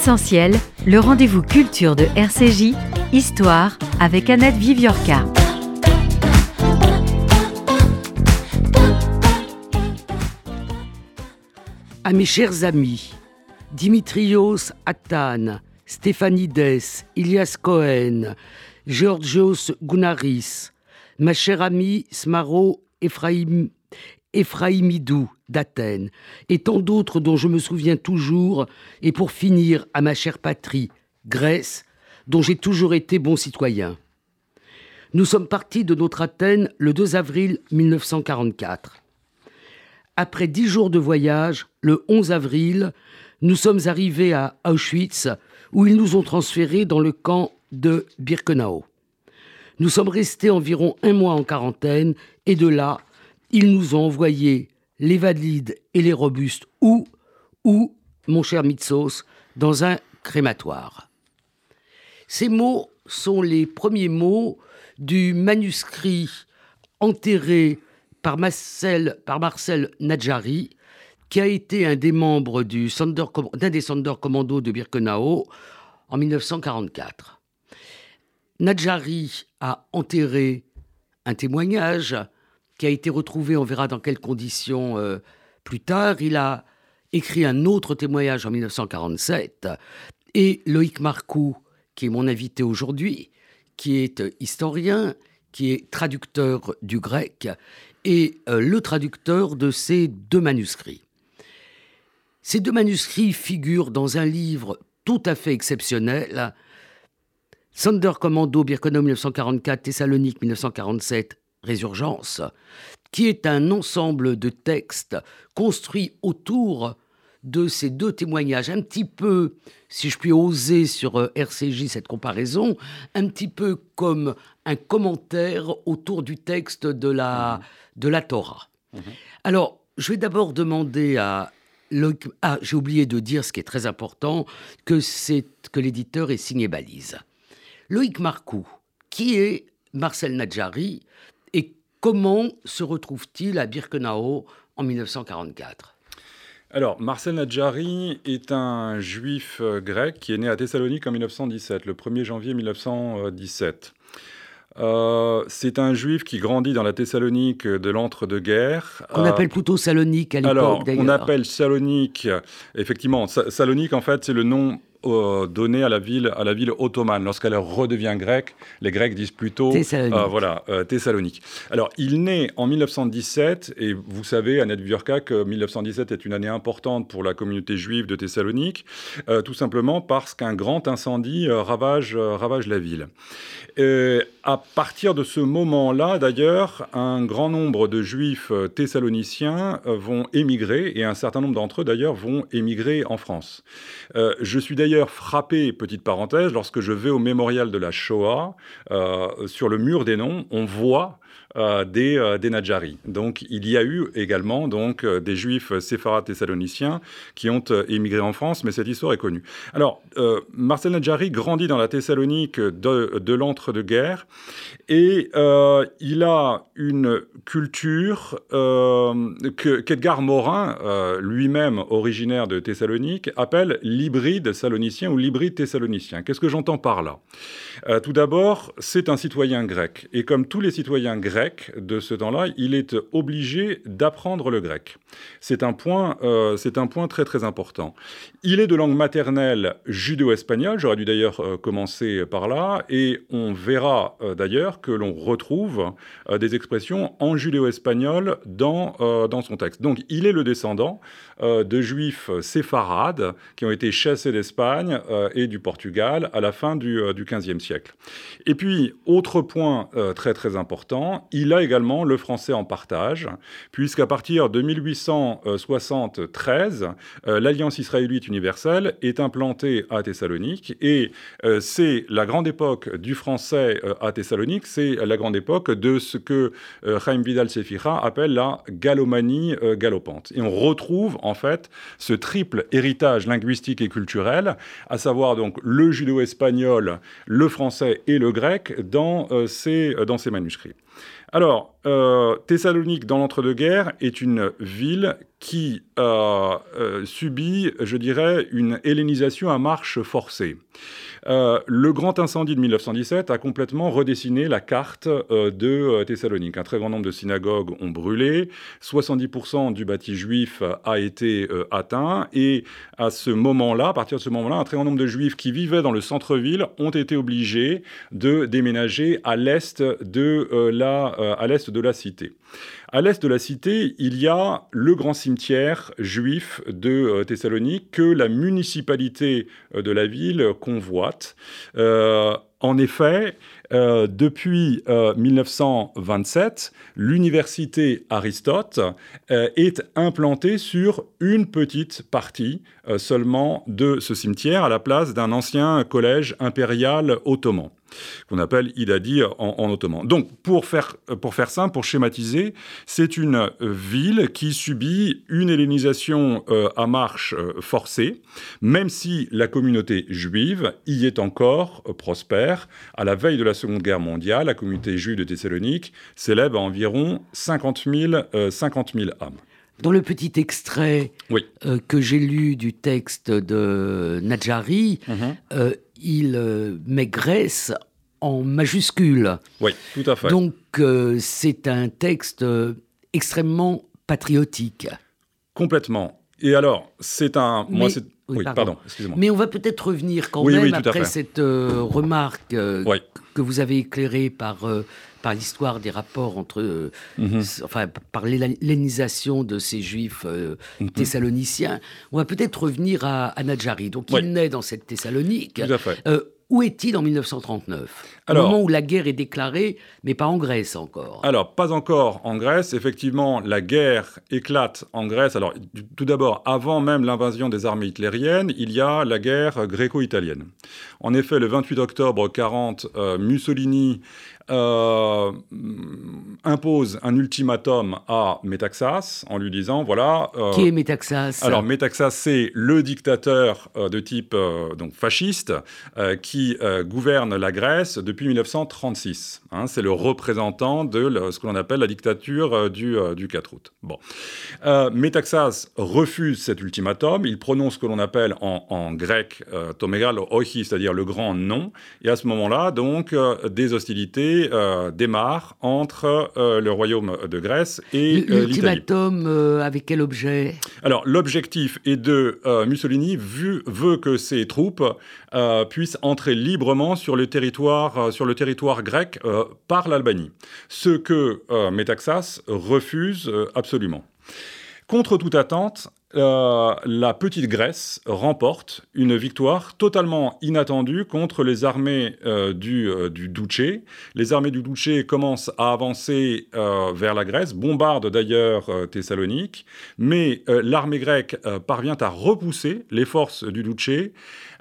Essentiel, le rendez-vous culture de RCJ, Histoire, avec Annette Viviorca. À mes chers amis, Dimitrios Athan, Stéphanides, Ilias Cohen, Georgios Gounaris, ma chère amie Smaro Ephraim, Ephraimidou d'Athènes, et tant d'autres dont je me souviens toujours, et pour finir à ma chère patrie, Grèce, dont j'ai toujours été bon citoyen. Nous sommes partis de notre Athènes le 2 avril 1944. Après dix jours de voyage, le 11 avril, nous sommes arrivés à Auschwitz, où ils nous ont transférés dans le camp de Birkenau. Nous sommes restés environ un mois en quarantaine, et de là, ils nous ont envoyés les valides et les robustes où, où, mon cher Mitsos, dans un crématoire. Ces mots sont les premiers mots du manuscrit enterré par Marcel, par Nadjari, qui a été un des membres d'un des Sonder Commando de Birkenau en 1944. Nadjari a enterré un témoignage qui a été retrouvé, on verra dans quelles conditions euh, plus tard. Il a écrit un autre témoignage en 1947 et Loïc Marcoux, qui est mon invité aujourd'hui, qui est historien, qui est traducteur du grec et euh, le traducteur de ces deux manuscrits. Ces deux manuscrits figurent dans un livre tout à fait exceptionnel, Sonder Commando, Birkenau 1944, Thessalonique 1947, Résurgence, qui est un ensemble de textes construits autour de ces deux témoignages, un petit peu, si je puis oser sur euh, RCJ cette comparaison, un petit peu comme un commentaire autour du texte de la, de la Torah. Mhm. Alors, je vais d'abord demander à Loïc... Ah, j'ai oublié de dire ce qui est très important, que, c'est, que l'éditeur est signé balise. Loïc Marcoux, qui est Marcel Nadjari comment se retrouve-t-il à Birkenau en 1944 alors, Marcel Nadjari est un juif euh, grec qui est né à Thessalonique en 1917, le 1er janvier 1917. Euh, c'est un juif qui grandit dans la Thessalonique de l'entre-deux-guerres. On appelle plutôt Salonique à l'époque, d'ailleurs. On appelle Salonique, effectivement. Salonique, en fait, c'est le nom euh, donné à la ville, à la ville ottomane. Lorsqu'elle redevient grecque, les Grecs disent plutôt Thessalonique. Euh, voilà, euh, Thessalonique. Alors, il naît en 1917, et vous savez, Annette Viorca, que 1917 est une année importante pour la communauté juive de Thessalonique, tout simplement parce qu'un grand incendie ravage, ravage la ville. à partir de ce moment-là, d'ailleurs, un grand nombre de juifs thessaloniciens vont émigrer, et un certain nombre d'entre eux, d'ailleurs, vont émigrer en France. je suis d'ailleurs frappé, petite parenthèse, lorsque je vais au mémorial de la Shoah, euh, sur le mur des noms, on voit euh, des, euh, des. Donc il y a eu également donc, euh, des juifs séfarades thessaloniciens qui ont émigré en France, mais cette histoire est connue. Alors, Marcel Nadjari grandit dans la Thessalonique de, de l'entre-deux-guerres et il a une culture que, qu'Edgar Morin, lui-même originaire de Thessalonique, appelle l'hybride salonicien ou l'hybride thessalonicien. Qu'est-ce que j'entends par là? Tout d'abord, c'est un citoyen grec. Et comme tous les citoyens grecs, de ce temps-là, il est obligé d'apprendre le grec. C'est un, point, euh, un point très très important. Il est de langue maternelle judéo-espagnole, j'aurais dû d'ailleurs euh, commencer par là, et on verra euh, d'ailleurs que l'on retrouve des expressions en judéo-espagnol dans, dans son texte. Donc il est le descendant de juifs séfarades qui ont été chassés d'Espagne et du Portugal à la fin du, du XVe siècle. Et puis, autre point très très important, il a également le français en partage, puisqu'à partir de 1873, euh, l'Alliance israélite universelle est implantée à Thessalonique, et euh, c'est la grande époque du français euh, à Thessalonique, c'est la grande époque de ce que Chaim Vidal-Sefira appelle la galomanie galopante. Et on retrouve en fait ce triple héritage linguistique et culturel, à savoir donc le judéo-espagnol, le français et le grec dans, ces, dans ces manuscrits. Alors, euh, Thessalonique, dans l'entre-deux-guerres, est une ville qui subit, je dirais, une hellénisation à marche forcée. Euh, le grand incendie de 1917 a complètement redessiné la carte euh, de euh, Thessalonique. Un très grand nombre de synagogues ont brûlé, 70% du bâti juif a été atteint, et à ce moment-là, à partir de ce moment-là, un très grand nombre de juifs qui vivaient dans le centre-ville ont été obligés de déménager à l'est de, la, à l'est de la cité. À l'est de la cité, il y a le grand cimetière juif de euh, Thessalonique que la municipalité euh, de la ville convoite. Euh, en effet, depuis 1927, l'université Aristote est implantée sur une petite partie seulement de ce cimetière, à la place d'un ancien collège impérial ottoman qu'on appelle Idadi en, en, ottoman. Donc, pour faire, pour faire simple, pour schématiser, c'est une ville qui subit une hellénisation euh, à marche euh, forcée, même si la communauté juive y est encore euh, prospère. À la veille de la Seconde Guerre mondiale, la communauté juive de Thessalonique s'élève à environ 50 000, 50 000 âmes. Dans le petit extrait que j'ai lu du texte de Nadjari, mhm il euh, met Grèce en majuscule. Oui, tout à fait. Donc euh, c'est un texte euh, extrêmement patriotique. Complètement. Et alors, c'est un... moi, Oui, pardon, excusez-moi. Mais on va peut-être revenir quand même après cette remarque que vous avez éclairée par par l'histoire des rapports entre, mhm. enfin, par l'hellénisation de ces juifs mhm. thessaloniciens. On va peut-être revenir à, à Nadjari. Donc, il naît dans cette Thessalonique. Tout à fait. Où est-il en 1939 Au moment où la guerre est déclarée, mais pas en Grèce encore. Alors, pas encore en Grèce. Effectivement, la guerre éclate en Grèce. Alors, tout d'abord, avant même l'invasion des armées hitlériennes, il y a la guerre gréco-italienne. En effet, le 28 octobre 40, euh, Mussolini euh, impose un ultimatum à Métaxas en lui disant voilà. Euh, Qui est Métaxas? Alors Métaxas, c'est le dictateur euh, de type donc fasciste qui gouverne la Grèce depuis 1936. Hein. c'est le représentant de ce que l'on appelle la dictature du, du 4 août. Bon. Métaxas refuse cet ultimatum. Il prononce ce que l'on appelle en, en grec tomegalo ochi, c'est-à-dire le grand non. Et à ce moment-là, donc, des hostilités euh, démarre entre euh, le royaume de Grèce et l'Italie. L'ultimatum euh, avec quel objet? Alors l'objectif est de Mussolini veut que ses troupes puissent entrer librement sur le territoire, sur le territoire grec par l'Albanie, ce que Métaxas refuse absolument. Contre toute attente, euh, la petite Grèce remporte une victoire totalement inattendue contre les armées euh, du, euh, du Duce. Les armées du Duce commencent à avancer vers la Grèce, bombardent d'ailleurs Thessalonique, mais l'armée grecque parvient à repousser les forces du Duce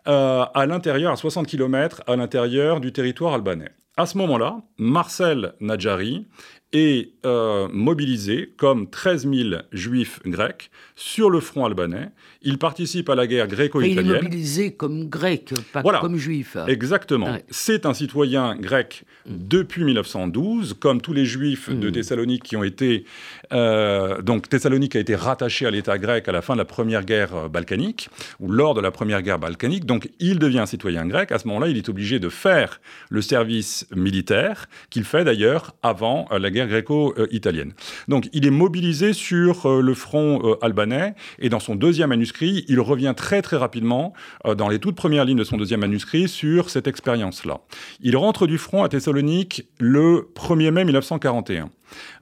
à l'intérieur, à 60 km à l'intérieur du territoire albanais. À ce moment-là, Marcel Nadjari est euh, mobilisé comme 13 000 juifs grecs sur le front albanais. Il participe à la guerre gréco-italienne. Il est mobilisé comme grec, pas comme juif. Exactement. C'est un citoyen grec mm. depuis 1912, comme tous les juifs de mm. Thessalonique qui ont été... Euh, donc Thessalonique a été rattaché à l'État grec à la fin de la première guerre euh, balkanique, ou lors de la première guerre balkanique. Donc il devient un citoyen grec. À ce moment-là, il est obligé de faire le service militaire, qu'il fait d'ailleurs avant la guerre gréco-italienne. Donc il est mobilisé sur euh, le front euh, albanais et dans son deuxième manuscrit, il revient très très rapidement euh, dans les toutes premières lignes de son deuxième manuscrit sur cette expérience-là. Il rentre du front à Thessalonique le 1er mai 1941.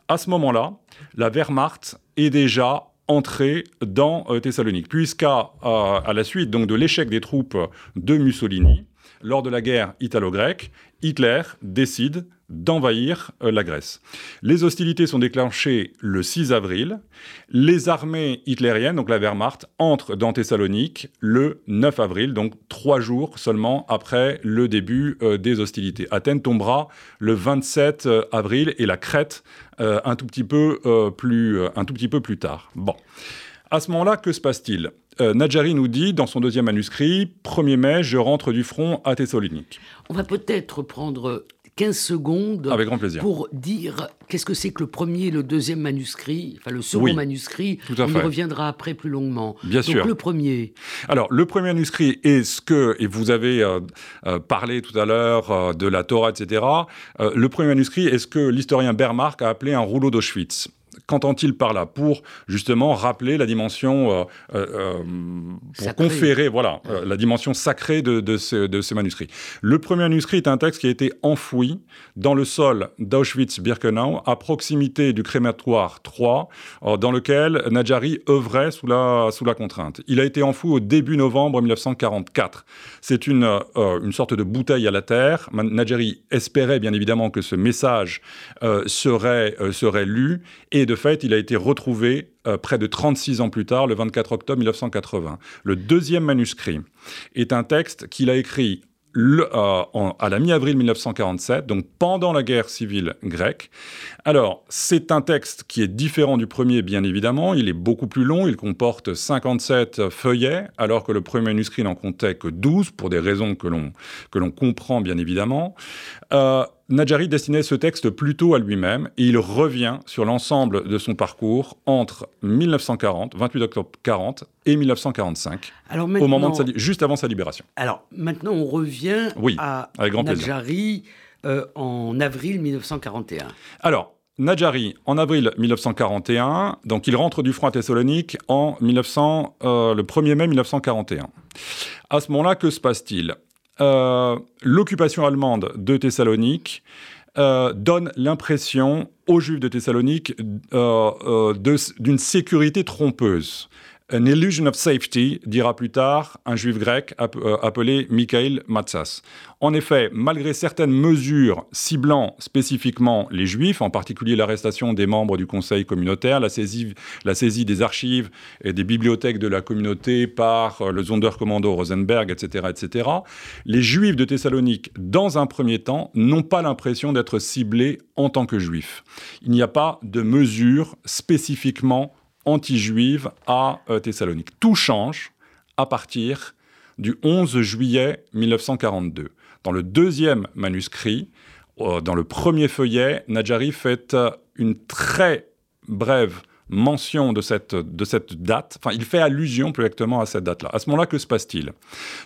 À ce moment-là, la Wehrmacht est déjà entrée dans Thessalonique, puisqu'à à la suite donc de l'échec des troupes de Mussolini, lors de la guerre italo-grecque, Hitler décide d'envahir euh, la Grèce. Les hostilités sont déclenchées le 6 avril. Les armées hitlériennes, donc la Wehrmacht, entrent dans Thessalonique le 9 avril, donc trois jours seulement après le début euh, des hostilités. Athènes tombera le 27 euh, avril et la Crète un, tout petit peu, plus, un tout petit peu plus tard. Bon. À ce moment-là, que se passe-t-il? Nadjari nous dit dans son deuxième manuscrit, 1er mai, je rentre du front à Thessalonique. On va peut-être prendre 15 secondes Avec grand plaisir. pour dire qu'est-ce que c'est que le premier et le deuxième manuscrit, enfin le second manuscrit. Tout à on fait. y reviendra après plus longuement. Bien Donc sûr. le premier. Alors, le premier manuscrit est ce que, et vous avez euh, euh, parlé tout à l'heure euh, de la Torah, etc. Euh, le premier manuscrit est ce que l'historien Bermark a appelé un rouleau d'Auschwitz. Qu'entend-il par là Pour justement rappeler la dimension, euh, euh, euh, pour conférer, voilà, la dimension sacrée de, de, ce, de ce manuscrit. Le premier manuscrit est un texte qui a été enfoui dans le sol d'Auschwitz-Birkenau, à proximité du crématoire 3, euh, dans lequel Nadjari œuvrait sous la, sous la contrainte. Il a été enfoui au début novembre 1944. C'est une, euh, une sorte de bouteille à la terre. Nadjari espérait bien évidemment que ce message euh, serait, euh, serait lu, et de fait, il a été retrouvé euh, près de 36 ans plus tard, le 24 octobre 1980. Le deuxième manuscrit est un texte qu'il a écrit le- euh, à la mi-avril 1947, donc pendant la guerre civile grecque. Alors, c'est un texte qui est différent du premier, bien évidemment. Il est beaucoup plus long, il comporte 57 feuillets, alors que le premier manuscrit n'en comptait que 12, pour des raisons que l'on que l'on comprend, bien évidemment. Euh, Nadjari destinait ce texte plutôt à lui-même, et il revient sur l'ensemble de son parcours entre 1940, 28 octobre 40, et 1945, Alors au moment de sa maintenant- li- juste avant sa libération. Alors maintenant, on revient Oui, à avec grand. Nadjari euh, en avril 1941. Alors, Nadjari, en avril 1941, donc il rentre du front à Thessalonique en 1900, euh, le 1er mai 1941. À ce moment-là, que se passe-t-il? L'occupation allemande de Thessalonique euh, donne l'impression aux Juifs de Thessalonique euh, euh, d'une sécurité trompeuse. An illusion of safety, dira plus tard un juif grec euh, appelé Mikhail Matsas. En effet, malgré certaines mesures ciblant spécifiquement les juifs, en particulier l'arrestation des membres du conseil communautaire, la saisie, la saisie des archives et des bibliothèques de la communauté par euh, le Sonderkommando Rosenberg, etc., etc., les juifs de Thessalonique, dans un premier temps, n'ont pas l'impression d'être ciblés en tant que juifs. Il n'y a pas de mesures spécifiquement anti-juive à euh, Thessalonique. Tout change à partir du 11 juillet 1942. Dans le deuxième manuscrit, euh, dans le premier feuillet, Nadjari fait euh, une très brève mention de cette, de cette date, enfin il fait allusion plus exactement à cette date-là. À ce moment-là, que se passe-t-il?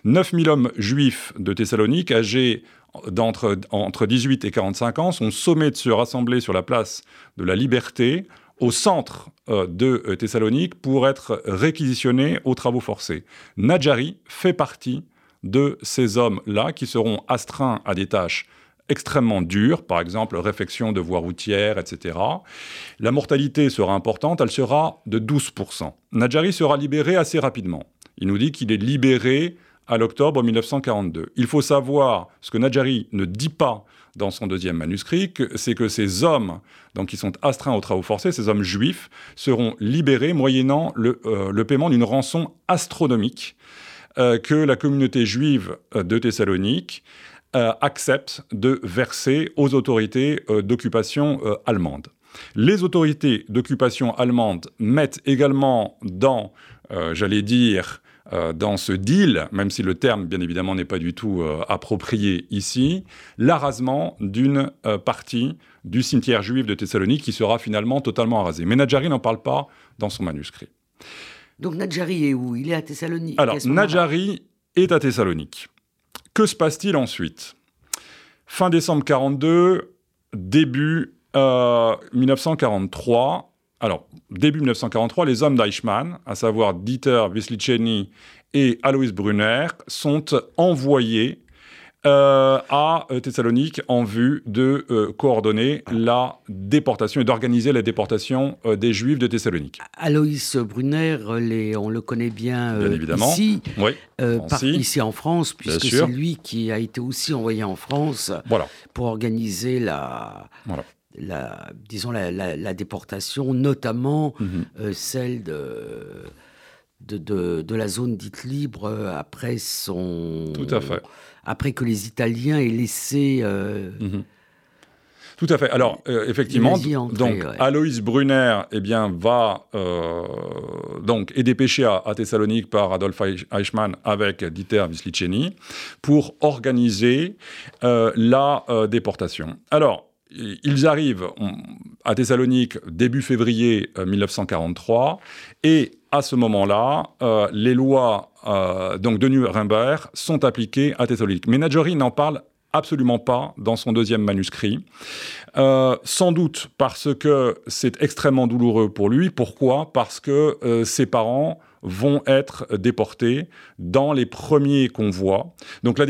9000 hommes juifs de Thessalonique, âgés d'entre entre 18 et 45 ans, sont sommés de se rassembler sur la place de la Liberté au centre euh, de euh, Thessalonique pour être réquisitionnés aux travaux forcés. Nadjari fait partie de ces hommes-là qui seront astreints à des tâches extrêmement dures, par exemple réfection de voies routières, etc. La mortalité sera importante, elle sera de 12%. Nadjari sera libéré assez rapidement. Il nous dit qu'il est libéré à l'octobre 1942. Il faut savoir ce que Nadjari ne dit pas dans son deuxième manuscrit, c'est que ces hommes, donc qui sont astreints aux travaux forcés, ces hommes juifs, seront libérés moyennant le, euh, paiement d'une rançon astronomique euh, que la communauté juive euh, de Thessalonique accepte de verser aux autorités d'occupation allemandes. Les autorités d'occupation allemandes mettent également dans, j'allais dire, euh, dans ce deal, même si le terme, bien évidemment, n'est pas du tout euh, approprié ici, l'arasement d'une euh, partie du cimetière juif de Thessalonique qui sera finalement totalement arasé. Mais Nadjari n'en parle pas dans son manuscrit. Donc Nadjari est où? Il est à Thessalonique. Alors, à. Nadjari est à Thessalonique. Que se passe-t-il ensuite? Fin décembre 42, début euh, 1943. Alors, début 1943, les hommes d'Eichmann, à savoir Dieter Wisliceni et Alois Brunner, sont envoyés euh, à euh, Thessalonique en vue de euh, coordonner la déportation et d'organiser la déportation euh, des Juifs de Thessalonique. Aloïs Brunner, les- on le connaît bien, Bien évidemment. ici, Oui, par- ici en France, puisque c'est lui qui a été aussi envoyé en France voilà. pour organiser la, Voilà. La disons la, la- la déportation, notamment Mhm. euh, celle de, de, de- de la zone dite libre euh, après son Tout à fait. après que les Italiens aient laissé euh, Mhm. Tout à fait. Alors, euh, effectivement, donc Aloïs Brunner eh bien, va euh, donc, est dépêché à, Thessalonique par Adolf Eichmann avec Dieter Wisliceni pour organiser euh, la déportation. Alors, ils arrivent à Thessalonique début février 1943 et à ce moment-là, les lois donc de Nuremberg sont appliquées à Thessalonique. Mais Nadjori n'en parle absolument pas dans son deuxième manuscrit. Euh, sans doute parce que c'est extrêmement douloureux pour lui. Pourquoi? Parce que euh, ses parents vont être déportés dans les premiers convois. Donc la,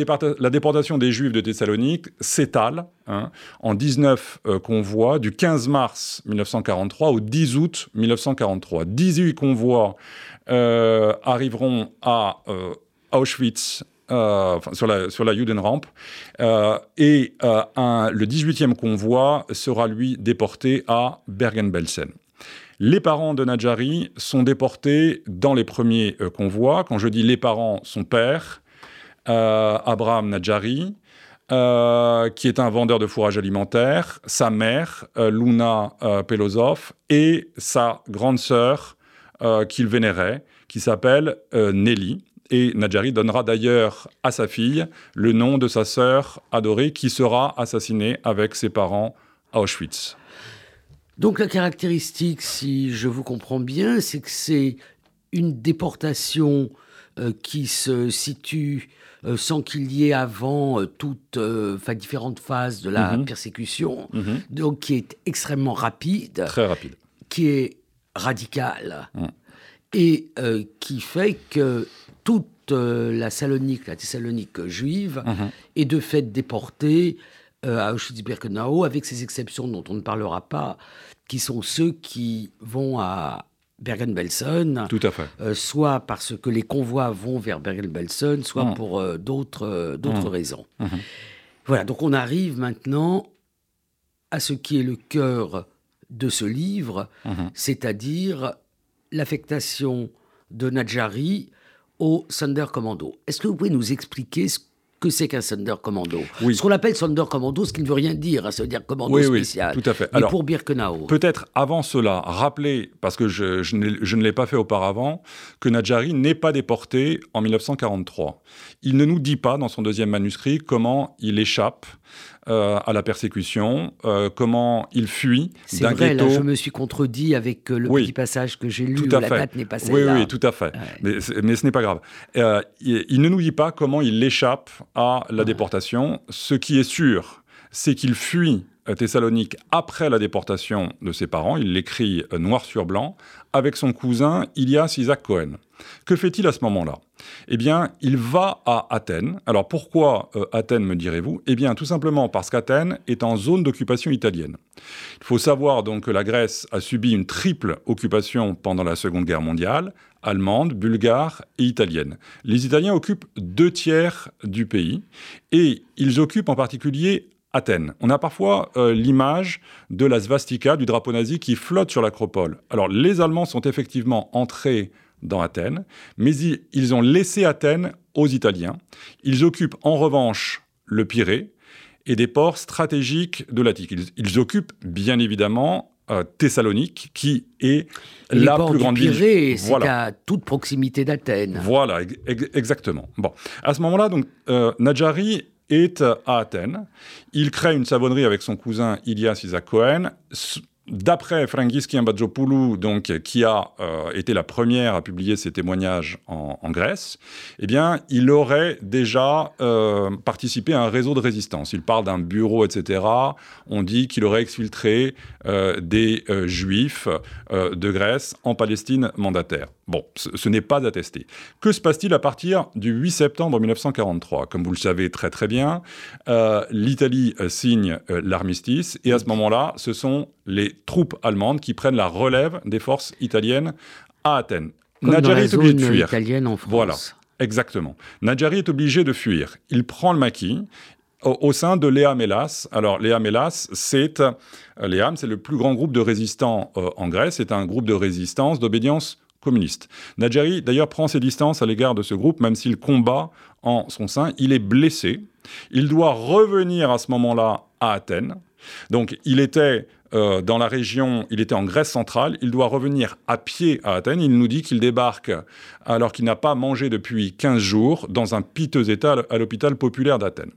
déportation des Juifs de Thessalonique s'étale hein, en 19 euh, convois du 15 mars 1943 au 10 août 1943. 18 convois arriveront à Auschwitz euh, sur, la, sur Judenramp. Euh, et euh, le 18e convoi sera, lui, déporté à Bergen-Belsen. Les parents de Nadjari sont déportés dans les premiers convois. Quand je dis les parents, son père, Abraham Nadjari, qui est un vendeur de fourrage alimentaire, sa mère, Luna Pelosov, et sa grande sœur qu'il vénérait, qui s'appelle Nelly. Et Nadjari donnera d'ailleurs à sa fille le nom de sa sœur adorée qui sera assassinée avec ses parents à Auschwitz. Donc la caractéristique, si je vous comprends bien, c'est que c'est une déportation euh, qui se situe euh, sans qu'il y ait avant euh, toutes, enfin différentes phases de la mhm. persécution, mhm. donc qui est extrêmement rapide, très rapide, qui est radicale mm. et qui fait que toute la Salonique, la Thessalonique juive, mhm. est de fait déportée à Auschwitz-Birkenau, avec ces exceptions dont on ne parlera pas, qui sont ceux qui vont à Bergen-Belsen. Tout à fait. Euh, soit parce que les convois vont vers Bergen-Belsen, soit mhm. pour d'autres d'autres mhm. raisons. Voilà, donc on arrive maintenant à ce qui est le cœur de ce livre, c'est-à-dire l'affectation de Nadjari au Thunder Commando. Est-ce que vous pouvez nous expliquer ce que c'est qu'un Thunder Commando oui. Ce qu'on appelle Thunder Commando, ce qui ne veut rien dire, hein, ça veut dire commando oui, spécial. Oui, tout à fait. Alors, pour Birkenau. Peut-être avant cela, rappeler, parce que je, je, ne l'ai pas fait auparavant, que Nadjari n'est pas déporté en 1943. Il ne nous dit pas dans son deuxième manuscrit comment il échappe euh, à la persécution, euh, comment il fuit d'un ghetto. Là, je me suis contredit avec euh, le petit passage que j'ai lu, tout la date n'est pas celle-là. Oui, oui, tout à fait. Mais, mais, ce n'est pas grave. Il, il, ne nous dit pas comment il échappe à la déportation. Ce qui est sûr, c'est qu'il fuit Thessalonique après la déportation de ses parents. Il l'écrit noir sur blanc avec son cousin Ilias Isaac Cohen. Que fait-il à ce moment-là? Eh bien, il va à Athènes. Alors pourquoi euh, Athènes, me direz-vous? Eh bien, tout simplement parce qu'Athènes est en zone d'occupation italienne. Il faut savoir donc que la Grèce a subi une triple occupation pendant la Seconde Guerre mondiale, allemande, bulgare et italienne. Les Italiens occupent deux tiers du pays et ils occupent en particulier Athènes. On a parfois euh, l'image de la svastika, du drapeau nazi qui flotte sur l'acropole. Alors les Allemands sont effectivement entrés dans Athènes, mais ils, ont laissé Athènes aux Italiens. Ils occupent en revanche le Pirée et des ports stratégiques de l'Attique. Ils, occupent bien évidemment euh, Thessalonique, qui est la plus grande ville. C'est à toute proximité d'Athènes. Voilà, exactement. Bon, à ce moment-là, donc euh, Nadjari est à Athènes. Il crée une savonnerie avec son cousin Ilias Isaac Cohen. D'après Frangis Kiambadjopoulou, donc, qui a euh, été la première à publier ses témoignages en, Grèce, eh il aurait déjà euh, participé à un réseau de résistance. Il parle d'un bureau, etc. On dit qu'il aurait exfiltré euh, des juifs de Grèce en Palestine mandataire. Bon, ce, n'est pas attesté. Que se passe-t-il à partir du 8 septembre 1943 Comme vous le savez très très bien, l'Italie signe l'armistice et à ce moment-là, ce sont les troupes allemandes qui prennent la relève des forces italiennes à Athènes. Nadjari est obligé de fuir. Italienne en France. Voilà, exactement. Nadjari est obligé de fuir. Il prend le maquis au, sein de Léa Mélas. Alors, Léa Mélas, c'est euh, c'est le plus grand groupe de résistants euh, en Grèce. C'est un groupe de résistance, d'obédience communiste. Nadjari, d'ailleurs, prend ses distances à l'égard de ce groupe, même s'il combat en son sein. Il est blessé. Il doit revenir à ce moment-là à Athènes. Donc il était euh, dans la région, il était en Grèce centrale, il doit revenir à pied à Athènes. Il nous dit qu'il débarque alors qu'il n'a pas mangé depuis 15 jours dans un piteux état à l'hôpital populaire d'Athènes.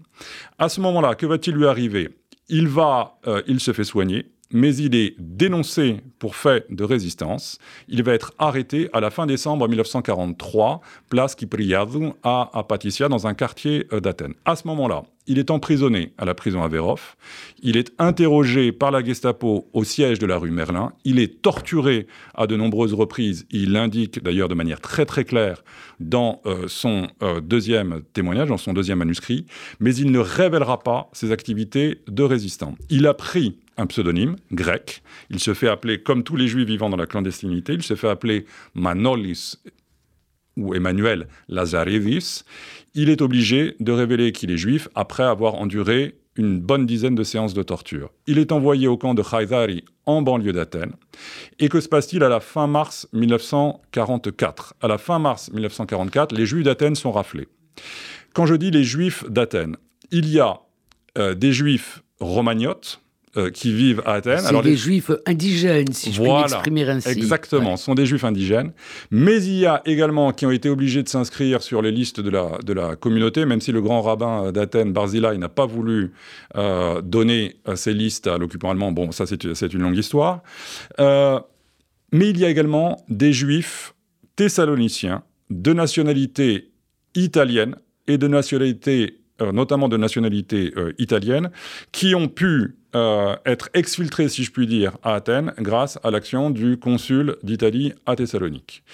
À ce moment-là, que va-t-il lui arriver? Il va, euh, il se fait soigner, mais il est dénoncé pour fait de résistance. Il va être arrêté à la fin décembre 1943, place Kypriadou à Apatissia, dans un quartier euh, d'Athènes. À ce moment-là, il est emprisonné à la prison à Vérov. Il est interrogé par la Gestapo au siège de la rue Merlin. Il est torturé à de nombreuses reprises. Il l'indique d'ailleurs de manière très très claire dans euh, son euh, deuxième témoignage, dans son deuxième manuscrit. Mais il ne révélera pas ses activités de résistant. Il a pris un pseudonyme grec. Il se fait appeler, comme tous les juifs vivant dans la clandestinité, il se fait appeler Manolis ou Emmanuel Lazarevis. Il est obligé de révéler qu'il est juif après avoir enduré une bonne dizaine de séances de torture. Il est envoyé au camp de Khaïdari en banlieue d'Athènes. Et que se passe-t-il à la fin mars 1944 À la fin mars 1944, les juifs d'Athènes sont raflés. Quand je dis les juifs d'Athènes, il y a euh, des juifs romagnotes, euh, qui vivent à Athènes. C'est des juifs indigènes, si je voilà, puis m'exprimer ainsi. Exactement, ce sont des juifs indigènes. Mais il y a également qui ont été obligés de s'inscrire sur les listes de la, de la communauté, même si le grand rabbin d'Athènes, Barzilai, n'a pas voulu euh, donner euh, ces listes à l'occupant allemand. Bon, ça c'est une longue histoire. mais il y a également des juifs thessaloniciens de nationalité italienne et de nationalité notamment de nationalité italienne, qui ont pu euh, être exfiltré, si je puis dire, à Athènes grâce à l'action du consul d'Italie à Thessalonique.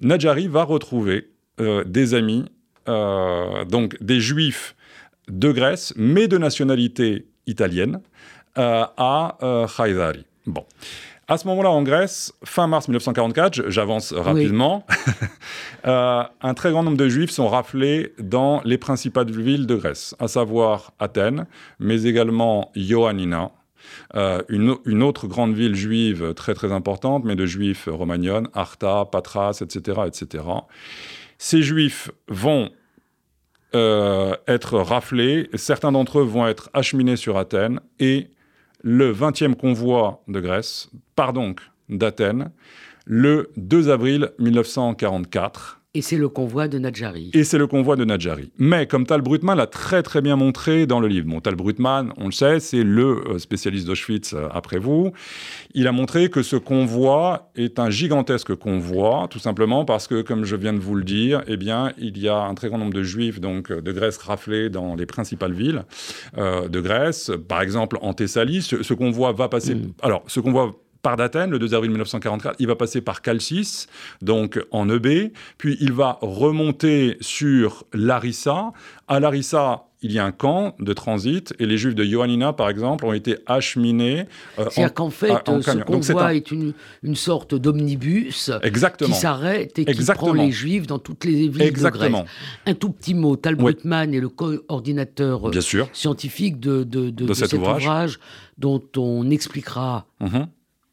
Nadjari va retrouver euh, des amis, euh, donc des juifs de Grèce, mais de nationalité italienne, à Haïdari. Bon. À ce moment-là, en Grèce, fin mars 1944, j'avance rapidement, euh, un très grand nombre de Juifs sont raflés dans les principales villes de Grèce, à savoir Athènes, mais également Ioannina, euh, une, autre grande ville juive très très importante, mais de Juifs romagnonnes, Arta, Patras, etc., etc. Ces Juifs vont euh, être raflés, certains d'entre eux vont être acheminés sur Athènes et le 20e convoi de Grèce part donc d'Athènes le 2 avril 1944 et c'est le convoi de Nadjari. Et c'est le convoi de Nadjari. Mais comme Tal Brutman l'a très très bien montré dans le livre, bon, Tal Brutman, on le sait, c'est le euh, spécialiste d'Auschwitz euh, après vous, il a montré que ce convoi est un gigantesque convoi, tout simplement parce que, comme je viens de vous le dire, eh bien, il y a un très grand nombre de juifs donc, de Grèce raflés dans les principales villes euh, de Grèce. Par exemple, en Thessalie, ce, convoi va passer... Mm. Alors, ce convoi part d'Athènes le 2 avril 1944, il va passer par Calcis, donc en EB, puis il va remonter sur Larissa. À Larissa, il y a un camp de transit et les Juifs de Ioannina, par exemple, ont été acheminés. Euh, C'est-à-dire qu'en fait, ce convoi est, une, une, sorte d'omnibus qui s'arrête et qui prend les Juifs dans toutes les villes Exactement. de Grèce. Un tout petit mot, Tal Brutman est le coordinateur euh, scientifique de, de, cet, ouvrage. dont on expliquera mhm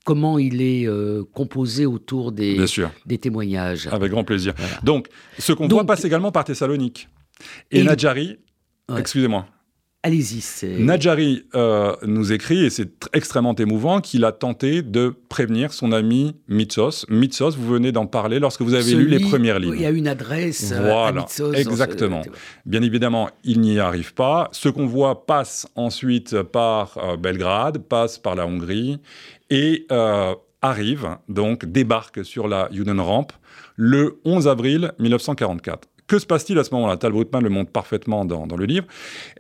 comment il est euh, composé autour des, des témoignages. Avec grand plaisir. Donc, ce qu'on voit passe également par Thessalonique. Et, Nadjari, excusez-moi. Allez-y. Nadjari euh, nous écrit, et c'est extrêmement émouvant, qu'il a tenté de prévenir son ami Mitsos. Mitsos, vous venez d'en parler lorsque vous avez lu les premières lignes. Il y a une adresse euh, voilà, à Mitsos. Exactement. Bien évidemment, il n'y arrive pas. Ce qu'on voit passe ensuite par Belgrade, passe par la Hongrie, et euh, arrive, donc débarque sur la Judenramp le 11 avril 1944. Que se passe-t-il à ce moment-là? Tal Brutman le montre parfaitement dans, le livre.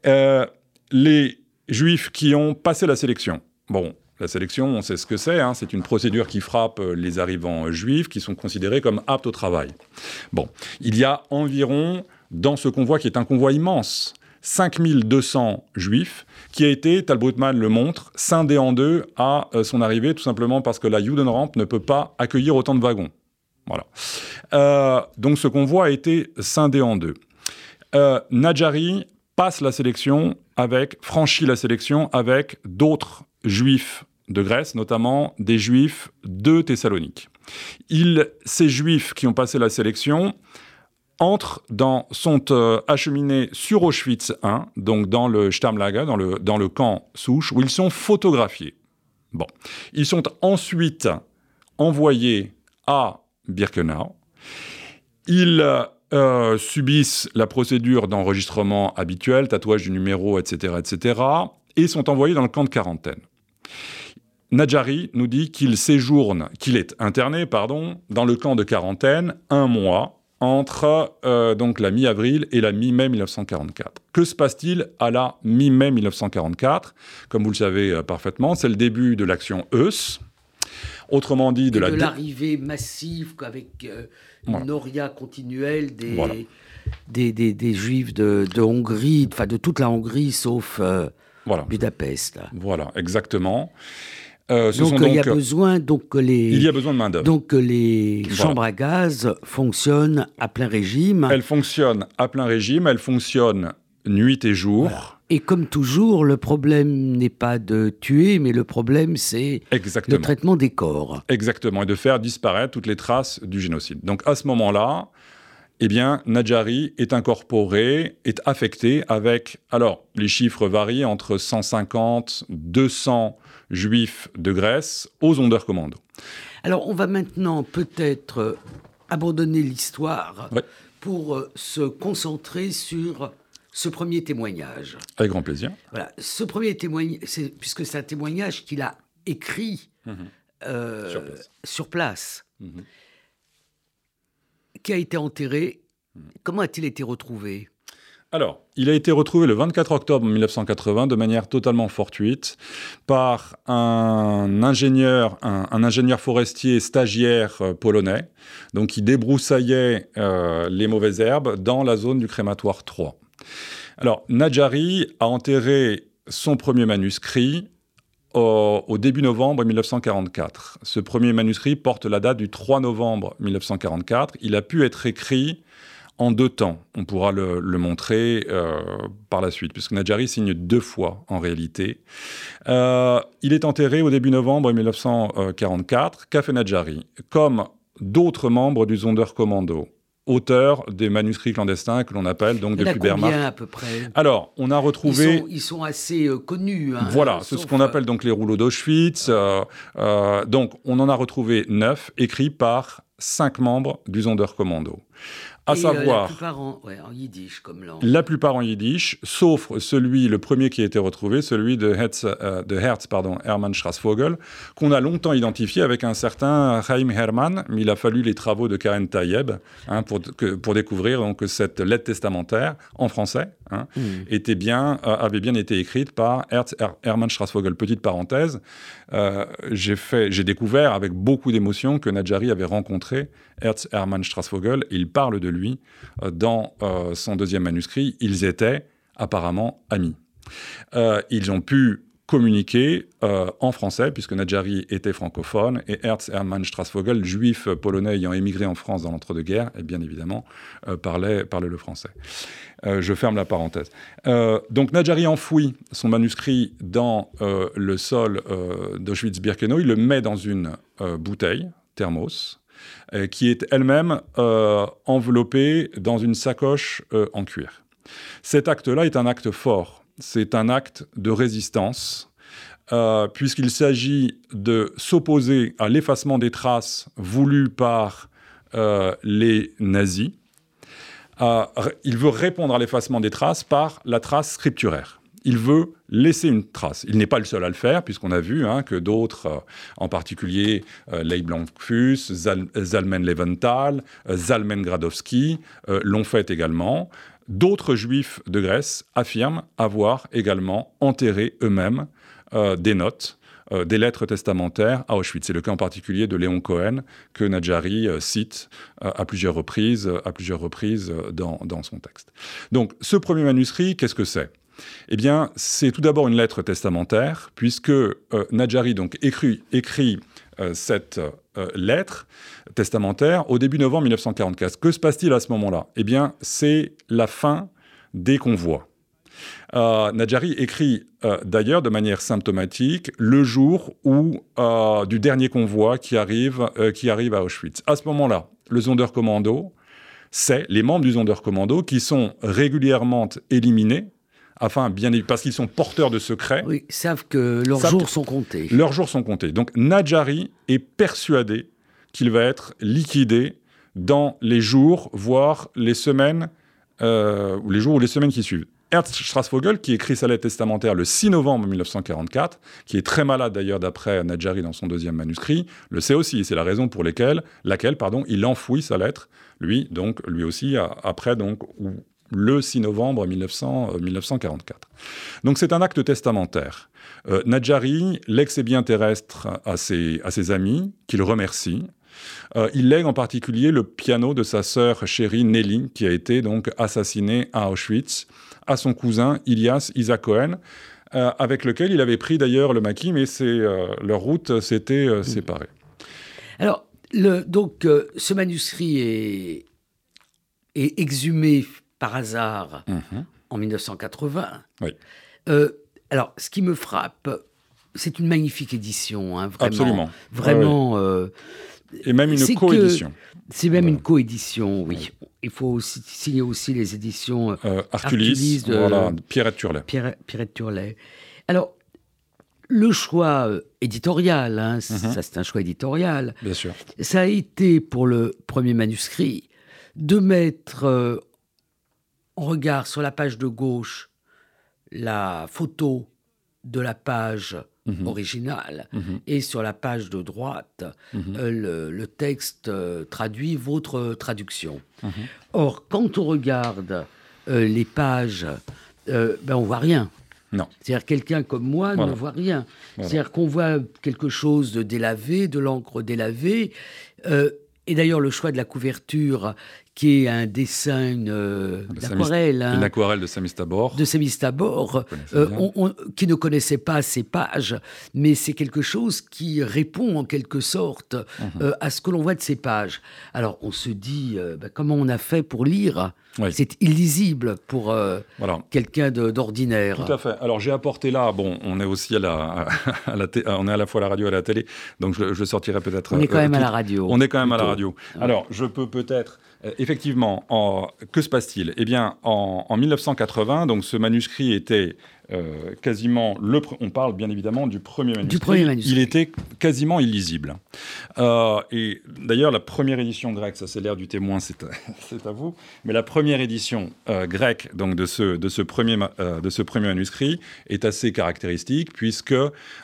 Euh, les Juifs qui ont passé la sélection, bon, la sélection, on sait ce que c'est, hein, c'est une procédure qui frappe les arrivants juifs qui sont considérés comme aptes au travail. Bon, il y a environ, dans ce convoi qui est un convoi immense, 5200 juifs, qui a été, Tal Brutman le montre, scindé en deux à euh, son arrivée, tout simplement parce que la Judenramp ne peut pas accueillir autant de wagons. Voilà. Euh, donc ce convoi a été scindé en deux. Euh, Nadjari passe la sélection avec, franchit la sélection avec d'autres juifs de Grèce, notamment des juifs de Thessalonique. ces juifs qui ont passé la sélection entrent dans, sont acheminés sur Auschwitz 1, donc dans le Stammlager, dans le, dans le camp souche, où ils sont photographiés. Bon. Ils sont ensuite envoyés à Birkenau. Ils euh, subissent la procédure d'enregistrement habituelle, tatouage du numéro, etc., etc., et sont envoyés dans le camp de quarantaine. Najari nous dit qu'il séjourne, qu'il est interné, pardon, dans le camp de quarantaine un mois entre euh, donc la mi-avril et la mi-mai 1944. Que se passe-t-il à la mi-mai 1944 Comme vous le savez euh, parfaitement, c'est le début de l'action Eus, autrement dit de Et la de l'arrivée massive avec euh, une Voilà. noria continuelle des, Voilà. des, des, des juifs de, de Hongrie, enfin de toute la Hongrie sauf euh, voilà, Budapest. là. voilà, exactement. Euh, ce Donc, sont euh, il y a besoin donc que les il y a besoin de main d'œuvre. donc que les Voilà. chambres à gaz fonctionnent à plein régime. Elle fonctionne à plein régime, elle fonctionne nuit et jour. Voilà. Et comme toujours, le problème n'est pas de tuer, mais le problème c'est le traitement des corps. Exactement, et de faire disparaître toutes les traces du génocide. Donc à ce moment-là, eh bien, Nadjari est incorporé, est affecté avec, alors, les chiffres varient entre 150, 200 juifs de Grèce aux Sonderkommando. Alors, on va maintenant peut-être euh, abandonner l'histoire Ouais. pour euh, se concentrer sur ce premier témoignage. Avec grand plaisir. Voilà, ce premier témoignage, puisque c'est un témoignage qu'il a écrit Mhm. euh, Sur place. sur place, Mhm. Qui a été enterré. Comment a-t-il été retrouvé? Alors, il a été retrouvé le 24 octobre 1980 de manière totalement fortuite par un ingénieur, un ingénieur forestier stagiaire euh, polonais, donc qui débroussaillait euh, les mauvaises herbes dans la zone du crématoire 3. Alors, Nadjari a enterré son premier manuscrit au, début novembre 1944. Ce premier manuscrit porte la date du 3 novembre 1944. Il a pu être écrit en deux temps. On pourra le, montrer euh, par la suite, puisque Nadjari signe deux fois en réalité. Euh, il est enterré au début novembre 1944. Qu'a fait Nadjari Comme d'autres membres du Sonderkommando, auteur des manuscrits clandestins que l'on appelle donc depuis combien à peu près? Alors, on a ils retrouvé... sont, ils sont assez euh, connus. hein, Voilà, euh, c'est ce qu'on euh, appelle donc les rouleaux d'Auschwitz. euh, euh, donc, on en a retrouvé neuf, écrits par cinq membres du Sonderkommando. À et, euh, la savoir, plupart en, ouais, en yiddish comme langue. la plupart en yiddish, sauf celui, le premier qui a été retrouvé, celui de Herz, euh, de pardon, Hermann Strassvogel, qu'on a longtemps identifié avec un certain Chaim Hermann, mais il a fallu les travaux de Karen Tayeb hein, pour, que- pour découvrir donc, cette lettre testamentaire en français hein, Hmm. était bien, euh, avait bien été écrite par Herz Her- Hermann Strassvogel. Petite parenthèse, euh, j'ai découvert avec beaucoup d'émotion que Nadjari avait rencontré Herz Hermann Strassvogel. Il parle de lui euh, dans son deuxième manuscrit. Ils étaient apparemment amis. Ils ont pu communiquer euh, en français, puisque Nadjari était francophone, et Herz Hermann Strassvogel, juif polonais ayant émigré en France dans l'entre-deux-guerres, et bien évidemment, euh, parlait, parlait le français. Euh, je ferme la parenthèse. Euh, donc Nadjari enfouit son manuscrit dans euh, le sol euh, d'Auschwitz-Birkenau, il le met dans une bouteille, thermos, qui est elle-même enveloppée dans une sacoche en cuir. Cet acte-là est un acte fort. C'est un acte de résistance, euh, puisqu'il s'agit de s'opposer à l'effacement des traces voulues par euh, les nazis. Euh, il veut répondre à l'effacement des traces par la trace scripturaire. Il veut laisser une trace. Il n'est pas le seul à le faire, puisqu'on a vu hein, que d'autres, en particulier euh, Zalmen Leventhal, euh, Zalmen Gradowski, l'ont fait également. D'autres juifs de Grèce affirment avoir également enterré eux-mêmes euh, des notes, euh, des lettres testamentaires à Auschwitz. C'est le cas en particulier de Léon Cohen, que Nadjari euh, cite à plusieurs reprises, à plusieurs reprises dans, son texte. Donc, ce premier manuscrit, qu'est-ce que c'est? Eh bien, c'est tout d'abord une lettre testamentaire, puisque euh, Nadjari écrit, cette euh, lettre testamentaire au début novembre 1944. Que se passe-t-il à ce moment-là? Eh bien, c'est la fin des convois. Euh, Nadjari écrit euh, d'ailleurs de manière symptomatique le jour où, du dernier convoi qui arrive, qui arrive à Auschwitz. À ce moment-là, le Sonderkommando c'est les membres du Sonderkommando qui sont régulièrement éliminés afin bien parce qu'ils sont porteurs de secrets. Oui, savent que leurs jours sont comptés. Leurs jours sont comptés. Donc Najari est persuadé qu'il va être liquidé dans les jours, voire les semaines, euh, ou les jours ou les semaines qui suivent. Ernst Strasvogel, qui écrit sa lettre testamentaire le 6 novembre 1944, qui est très malade d'ailleurs d'après Nadjari dans son deuxième manuscrit, le sait aussi. C'est la raison pour laquelle, laquelle pardon, il enfouit sa lettre, lui, donc, lui aussi, après, donc, le 6 novembre 1944. Euh, donc c'est un acte testamentaire. Euh, Nadjari lègue ses biens terrestres à ses, à ses amis, qu'il remercie. Euh, il lègue en particulier le piano de sa sœur chérie Nelly, qui a été donc assassinée à Auschwitz à son cousin Ilias Isaac Cohen, avec lequel il avait pris d'ailleurs le maquis, mais leur route s'était séparée. Alors, donc, ce manuscrit est, exhumé par hasard mhm. en 1980. Oui. alors, ce qui me frappe, c'est une magnifique édition, hein, vraiment. Absolument. Vraiment. Et même une coédition. C'est même une coédition, oui. Il faut aussi signer aussi les éditions euh, euh Arculis, de voilà, Pierrette Turlet. Pierre, Pierrette Turlet. Alors, le choix euh, éditorial, hein, mhm. ça c'est un choix éditorial. Bien sûr. Ça a été pour le premier manuscrit de mettre euh, en regard sur la page de gauche la photo de la page Mhm. original. Mhm. Et sur la page de droite, mhm. euh, le, texte euh, traduit votre traduction. Or, quand on regarde euh, les pages, ben, on voit rien. Non. C'est-à-dire quelqu'un comme moi ne voit rien. C'est-à-dire qu'on voit quelque chose de délavé, de l'encre délavée. Et d'ailleurs, le choix de la couverture qui est un dessin, une, euh, aquarelle. Hein. une aquarelle de Samis Tabor. De Samis Tabor, euh, qui ne connaissait pas ces pages, mais c'est quelque chose qui répond en quelque sorte mhm. euh, à ce que l'on voit de ces pages. Alors on se dit, bah, comment on a fait pour lire C'est illisible pour quelqu'un d'ordinaire. Tout à fait. Alors j'ai apporté là, bon, on est aussi à la, à la on est à la fois à la radio et à la télé, donc je, je sortirai peut-être. On est quand même à la radio. On est quand même à la radio. Alors je peux peut-être euh, effectivement, que se passe-t-il? Eh bien, en, 1980, donc ce manuscrit était euh, quasiment le. On parle bien évidemment du premier manuscrit. Du premier manuscrit. Il était quasiment illisible. Euh, et d'ailleurs, la première édition grecque, ça c'est l'air du témoin, c'est à, vous. Mais la première édition grecque donc de ce, de, ce premier, de ce premier manuscrit est assez caractéristique puisque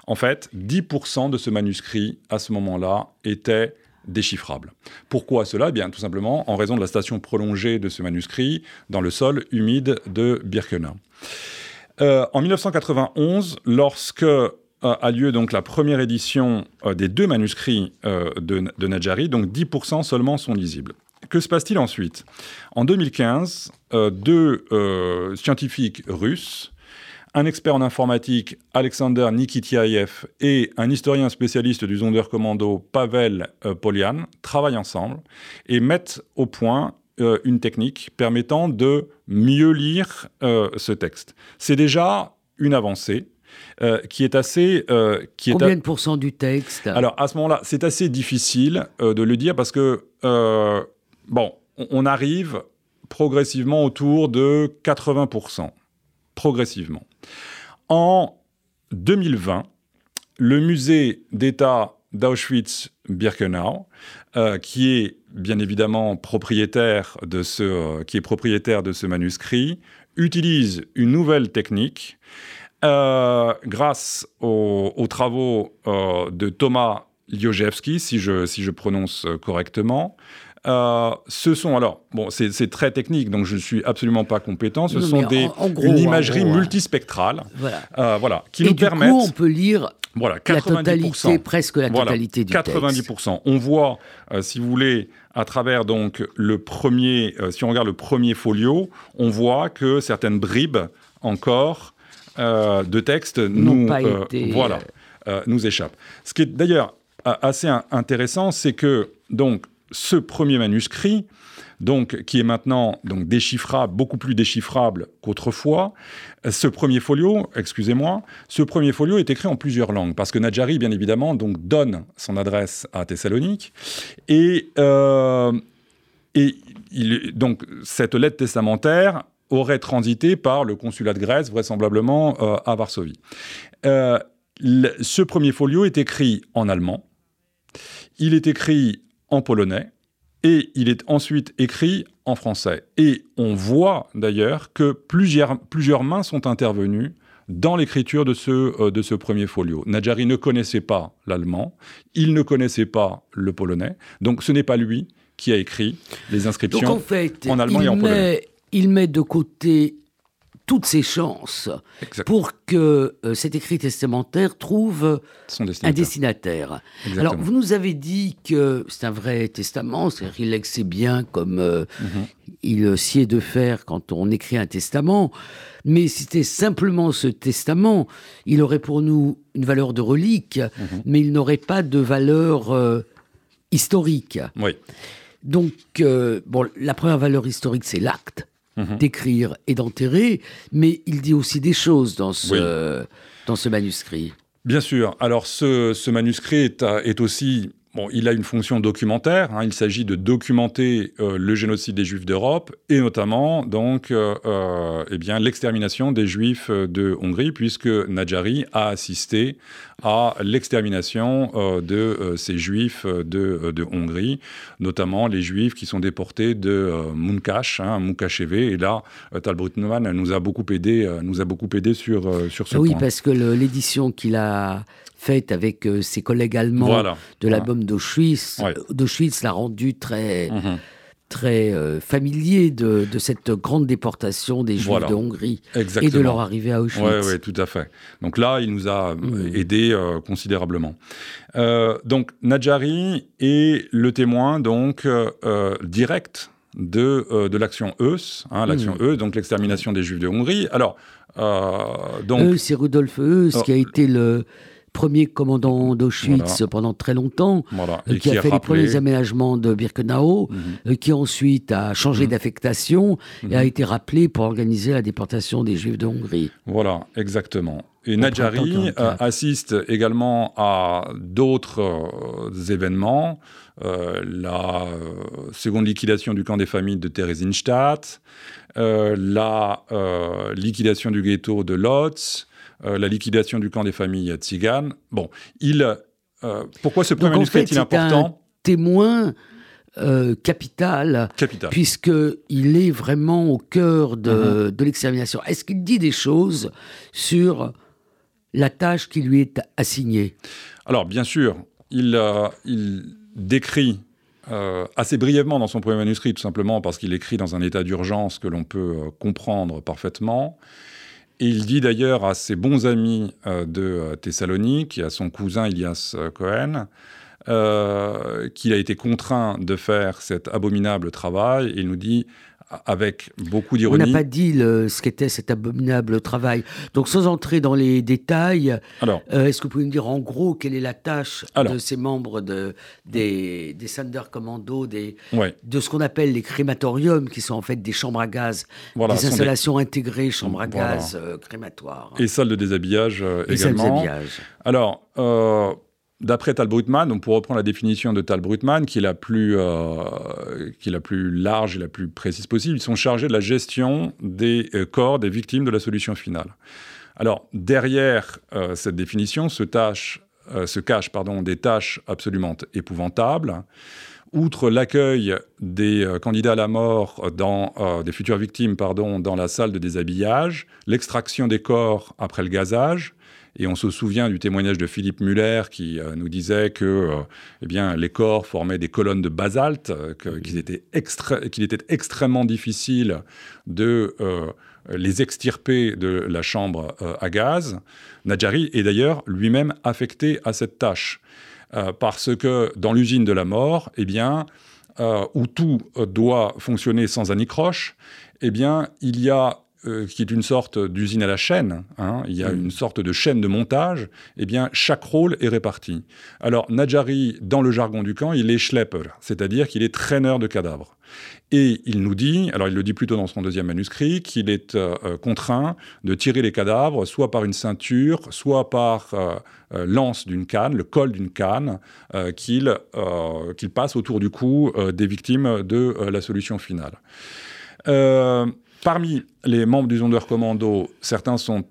en fait 10% de ce manuscrit à ce moment-là était déchiffrable. Pourquoi cela? Eh Bien, tout simplement en raison de la station prolongée de ce manuscrit dans le sol humide de Birkenau. Euh, en 1991, lorsque euh, a lieu donc la première édition euh, des deux manuscrits de, Najari, donc 10% seulement sont lisibles. Que se passe-t-il ensuite? En 2015, deux scientifiques russes un expert en informatique, Alexander Nikitiaev, et un historien spécialiste du Sonderkommando, Pavel euh, Polian, travaillent ensemble et mettent au point euh, une technique permettant de mieux lire euh, ce texte. C'est déjà une avancée. qui est assez. qui Combien de pourcents du texte? Alors à ce moment-là, c'est assez difficile de le dire parce que bon, on arrive progressivement autour de 80% progressivement. En 2020, le musée d'État d'Auschwitz-Birkenau, euh, qui est bien évidemment propriétaire de ce, euh, qui est propriétaire de ce manuscrit, utilise une nouvelle technique euh, grâce aux, travaux de Thomas Liojewski, si je, si je prononce correctement, euh, ce sont alors, bon, c'est très technique, donc je ne suis absolument pas compétent. Ce sont des, une imagerie multispectrale, voilà, euh, voilà qui Et nous du permettent. Coup, on peut lire voilà, 90%, la totalité, presque la totalité du 90%. Texte. On voit, euh, si vous voulez, à travers donc le premier, si on regarde le premier folio, on voit que certaines bribes encore de texte nous, voilà, nous échappent. Ce qui est d'ailleurs assez intéressant, c'est que donc ce premier manuscrit, donc, qui est maintenant donc, déchiffrable, beaucoup plus déchiffrable qu'autrefois, ce premier folio, excusez-moi, ce premier folio est écrit en plusieurs langues, parce que Nadjari, bien évidemment, donc, donne son adresse à Thessalonique, et euh, Et donc, cette lettre testamentaire aurait transité par le consulat de Grèce, vraisemblablement euh, à Varsovie. Euh, ce premier folio est écrit en allemand, il est écrit en polonais, et il est ensuite écrit en français. Et on voit d'ailleurs que plusieurs, plusieurs mains sont intervenues dans l'écriture de, ce, euh, de ce premier folio. Nadjari ne connaissait pas l'allemand, il ne connaissait pas le polonais, donc ce n'est pas lui qui a écrit les inscriptions en, allemand et en polonais. Il met de côté toutes ses chances pour que euh, cet écrit testamentaire trouve un destinataire. Alors, vous nous avez dit que c'est un vrai testament, c'est-à-dire qu'il l'excès bien comme euh, mhm. il sied de faire quand on écrit un testament. Mais si c'était simplement ce testament, il aurait pour nous une valeur de relique, mhm. mais il n'aurait pas de valeur euh, historique. Oui. Donc, bon, la première valeur historique, c'est l'acte. Mhm. d'écrire et d'enterrer, mais il dit aussi des choses dans ce, dans ce manuscrit. Bien sûr. Alors ce, ce manuscrit est, est, aussi Bon, il a une fonction documentaire. Hein. il s'agit de documenter euh, le génocide des Juifs d'Europe et notamment donc euh, euh, eh bien l'extermination des Juifs de Hongrie, puisque Nadjari a assisté à l'extermination de ces Juifs de, de, Hongrie, notamment les Juifs qui sont déportés de Munkash, hein, Et là, Tal Brutman nous a beaucoup aidé, nous a beaucoup aidé sur sur ce oui, point. Oui, parce que l'édition qu'il a faite avec euh, ses collègues allemands de l'album d'Auschwitz. D'Auschwitz l'a rendu très, mhm. très euh, familier de, cette grande déportation des Juifs de Hongrie et de leur arrivée à Auschwitz. Oui, tout à fait. Donc là, il nous a mhm. aidé euh, considérablement. donc Nadjari est le témoin donc direct de, de l'action Eus, hein, l'action mmh. donc l'extermination des Juifs de Hongrie. Alors, donc... c'est Rudolf Eus qui a été le premier commandant d'Auschwitz pendant très longtemps, euh, qui, a fait les premiers aménagements de Birkenau, mhm. euh, qui ensuite a changé mhm. d'affectation et a mhm. été rappelé pour organiser la déportation des Juifs de Hongrie. Voilà, exactement. Et Nadjari euh, assiste également à d'autres événements, la seconde liquidation du camp des familles de Theresienstadt, la liquidation du ghetto de Lodz, la liquidation du camp des familles tziganes. Bon, il, euh, pourquoi ce premier manuscrit est-il important un témoin euh, capital, capital. puisqu'il est vraiment au cœur de, mhm. de l'extermination. Est-ce qu'il dit des choses sur la tâche qui lui est assignée? Alors, bien sûr, il, il décrit assez brièvement dans son premier manuscrit, tout simplement parce qu'il écrit dans un état d'urgence que l'on peut comprendre parfaitement. Et il dit d'ailleurs à ses bons amis euh, de euh, Thessalonique et à son cousin Elias euh, Cohen qu'il a été contraint de faire cet abominable travail. Il nous dit avec beaucoup d'ironie. On n'a pas dit ce qu'était cet abominable travail. Donc, sans entrer dans les détails, euh, est-ce que vous pouvez me dire en gros quelle est la tâche de ces membres de, des, des Thunder Commando, des, de ce qu'on appelle les crématoriums, qui sont en fait des chambres à gaz, des installations intégrées, chambres à gaz, euh, crématoires. Et salles de déshabillage euh, également. Alors, D'après Tal Brutman, donc pour reprendre la définition de Tal Brutman, qui est, la plus, euh, qui est la plus large et la plus précise possible, ils sont chargés de la gestion des euh, corps des victimes de la solution finale. Alors, derrière euh, cette définition se, tâche, se cachent pardon, des tâches absolument épouvantables. Outre l'accueil des candidats à la mort, dans, des futures victimes pardon, dans la salle de déshabillage, l'extraction des corps après le gazage, et on se souvient du témoignage de Philippe Muller qui euh, nous disait que euh, eh bien, les corps formaient des colonnes de basalte, euh, qu'il était, était, extrêmement difficile de les extirper de la chambre à gaz. Nadjari est d'ailleurs lui-même affecté à cette tâche. parce que dans l'usine de la mort, eh bien, où tout doit fonctionner sans anicroche, eh bien, il y a qui est une sorte d'usine à la chaîne, hein, il y a mm. une sorte de chaîne de montage, eh bien, chaque rôle est réparti. Alors, Najari, dans le jargon du camp, il est schlepper, c'est-à-dire qu'il est traîneur de cadavres. Et il nous dit, alors il le dit plutôt dans son deuxième manuscrit, qu'il est euh, contraint de tirer les cadavres soit par une ceinture, soit par euh, euh, l'anse d'une canne, le col d'une canne, qu'il passe autour du cou des victimes de la solution finale. Parmi les membres du Sonderkommando, certains sont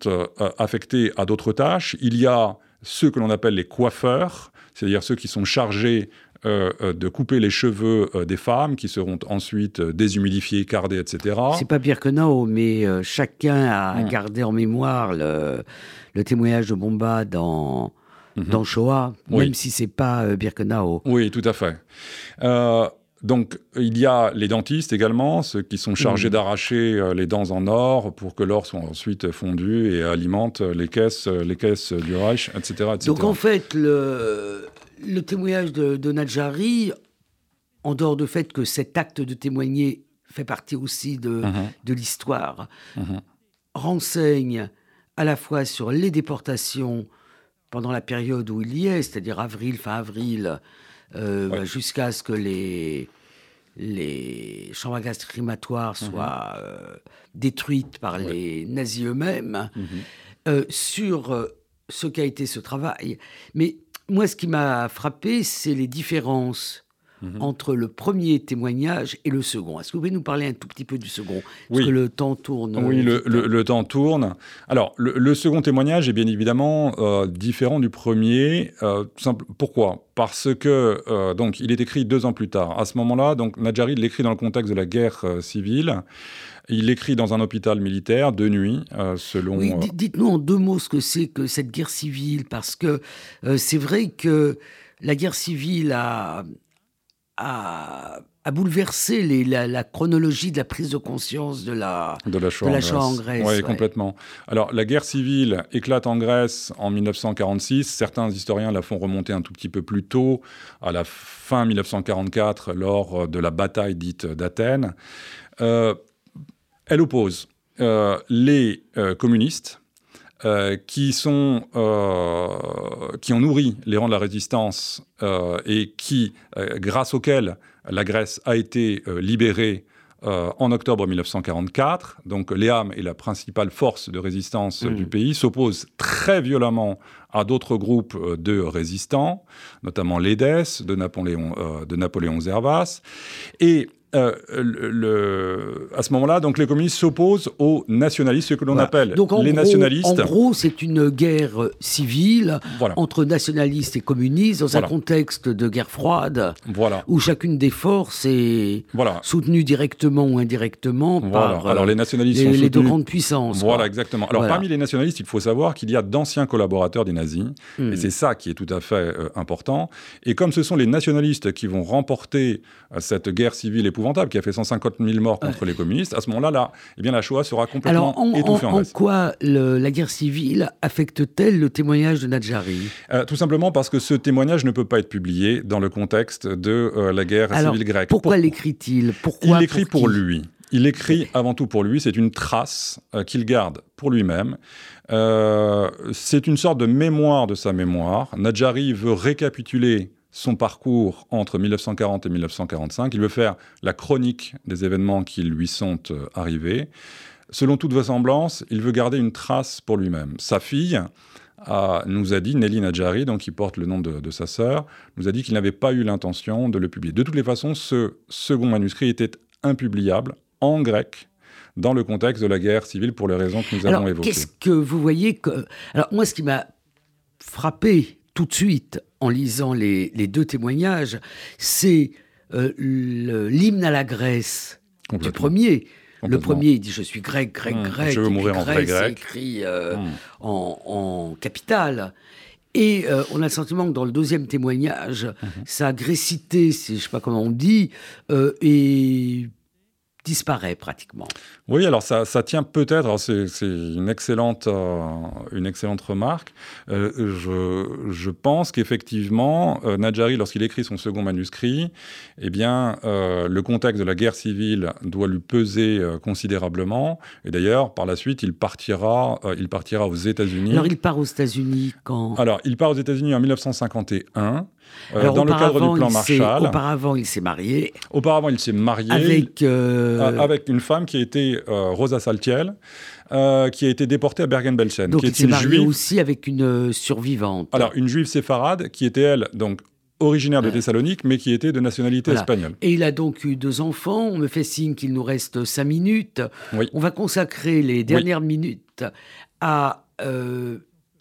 affectés à d'autres tâches. Il y a ceux que l'on appelle les coiffeurs, c'est-à-dire ceux qui sont chargés euh, euh, de couper les cheveux euh, des femmes qui seront ensuite déshumidifiés, cardés, etc. C'est pas Birkenau, mais chacun a gardé en mémoire le, témoignage de Bomba dans, mhm. dans Shoah, même si c'est pas Birkenau. Oui, tout à fait. Donc, il y a les dentistes également, ceux qui sont chargés mhm. d'arracher les dents en or pour que l'or soit ensuite fondu et alimente les caisses, les caisses du Reich, etc., etc. Donc, en fait, le, le témoignage de, de Nadjari, en dehors du fait que cet acte de témoigner fait partie aussi de, de l'histoire, mhm. renseigne à la fois sur les déportations pendant la période où il y est, c'est-à-dire avril, fin avril, euh, jusqu'à ce que les, les chambres à gaz crématoires mhm. soient euh, détruites par les nazis eux-mêmes, euh, sur ce qu'a été ce travail. Mais moi, ce qui m'a frappé, c'est les différences mhm. entre le premier témoignage et le second. Est-ce que vous pouvez nous parler un tout petit peu du second? Parce que le temps tourne. Oui, le, temps tourne. Alors, le, second témoignage est bien évidemment euh, différent du premier. Euh, simple, pourquoi? Parce que euh, donc il est écrit deux ans plus tard. À ce moment-là, donc Nadjari l'écrit dans le contexte de la guerre civile. Il écrit dans un hôpital militaire de nuit, euh, selon. Oui, euh, dites-nous en deux mots ce que c'est que cette guerre civile, parce que euh, c'est vrai que la guerre civile a, a, bouleversé les, la, chronologie de la prise de conscience de la, de la Shoah, en, Grèce. Oui, complètement. Alors, la guerre civile éclate en Grèce en 1946. Certains historiens la font remonter un tout petit peu plus tôt, à la fin 1944, lors de la bataille dite d'Athènes. Euh, elle oppose euh, les euh, communistes euh, qui, sont, qui ont nourri les rangs de la résistance et qui, grâce auxquels la Grèce a été libérée en octobre 1944. Donc l'EAM est la principale force de résistance mmh. du pays, s'oppose très violemment à d'autres groupes de résistants, notamment l'EDES de Napoléon, de Napoléon Zervas. Et euh, le, à ce moment-là, donc les communistes s'opposent aux nationalistes, ce que l'on appelle les nationalistes. En gros, c'est une guerre civile entre nationalistes et communistes dans un contexte de guerre froide, où chacune des forces est soutenue directement ou indirectement par Alors, les, nationalistes les, deux grandes puissances. Voilà, exactement. Alors parmi les nationalistes, il faut savoir qu'il y a d'anciens collaborateurs des nazis, hmm. et c'est ça qui est tout à fait euh, important. Et comme ce sont les nationalistes qui vont remporter euh, cette guerre civile épouvantable, qui a fait 150 000 morts contre les communistes, à ce moment-là, là, eh bien, la Shoah sera complètement Alors, étouffée en, en, quoi la guerre civile affecte-t-elle le témoignage de Nadjari? Euh, Tout simplement parce que ce témoignage ne peut pas être publié dans le contexte de euh, la guerre civile grecque. Pourquoi l'écrit-il? Il l'écrit pour, lui. Il écrit avant tout pour lui, c'est une trace euh, qu'il garde pour lui-même. c'est une sorte de mémoire de sa mémoire. Nadjari veut récapituler son parcours entre 1940 et 1945. Il veut faire la chronique des événements qui lui sont euh, arrivés. Selon toute vraisemblance, il veut garder une trace pour lui-même. Sa fille nous a dit, Nelly Nadjari, donc qui porte le nom de, sa sœur, nous a dit qu'il n'avait pas eu l'intention de le publier. De toutes les façons, ce second manuscrit était impubliable en grec dans le contexte de la guerre civile pour les raisons que nous avons évoquées. Qu'est-ce que vous voyez que... Alors moi, ce qui m'a frappé tout de suite en lisant les, deux témoignages, c'est euh, l'hymne à la Grèce du premier. Le premier, il dit Je suis grec, grec, mmh. grec. Je veux mourir en grec. grec. écrit euh, mmh. en, capital. Et euh, on a le sentiment que dans le deuxième témoignage, mmh. sa grécité, je ne sais pas comment on dit, est disparaît pratiquement. Oui, alors ça, ça tient peut-être, c'est une, excellente, euh, une excellente remarque. Euh, je, je, pense qu'effectivement, euh, Nadjari, lorsqu'il écrit son second manuscrit, eh bien, le contexte de la guerre civile doit lui peser considérablement. Et d'ailleurs, par la suite, il partira, il partira aux États-Unis. Alors, il part aux États-Unis quand? Alors, il part aux États-Unis en 1951. Euh, dans le cadre du plan Marshall. Auparavant, il s'est marié. Auparavant, il s'est marié avec, euh, avec une femme qui a été euh, Rosa Saltiel. qui a été déportée à Bergen-Belsen. Donc qui il s'est marié aussi avec une survivante. Alors une juive séfarade qui était elle donc originaire de Thessalonique, mais qui était de nationalité espagnole. Et il a donc eu deux enfants. On me fait signe qu'il nous reste cinq minutes. Oui. On va consacrer les dernières minutes à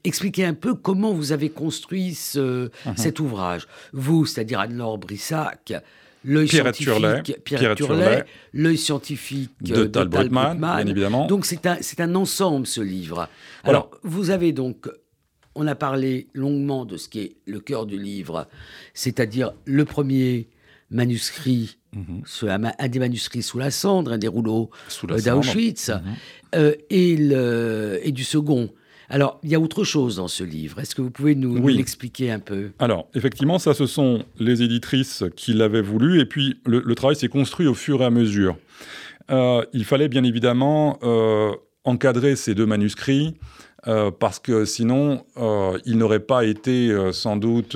expliquer un peu comment vous avez construit ce, mhm. cet ouvrage. Vous, c'est-à-dire Anne-Laure Brissac, l'œil scientifique, Pierre, Turlet, l'œil scientifique de, Tal Brutman, bien évidemment. Donc c'est un, un ensemble, ce livre. Alors, vous avez donc, on a parlé longuement de ce qui est le cœur du livre, c'est-à-dire le premier manuscrit, mhm. un, des manuscrits sous la cendre, un des rouleaux euh, d'Auschwitz, mhm. euh, et du second, alors, il y a autre chose dans ce livre. Est-ce que vous pouvez nous, l'expliquer un peu? Alors, effectivement, ça, ce sont les éditrices qui l'avaient voulu, et puis le, travail s'est construit au fur et à mesure. Euh, il fallait bien évidemment euh, encadrer ces deux manuscrits, euh, parce que sinon, ils n'auraient pas été sans doute...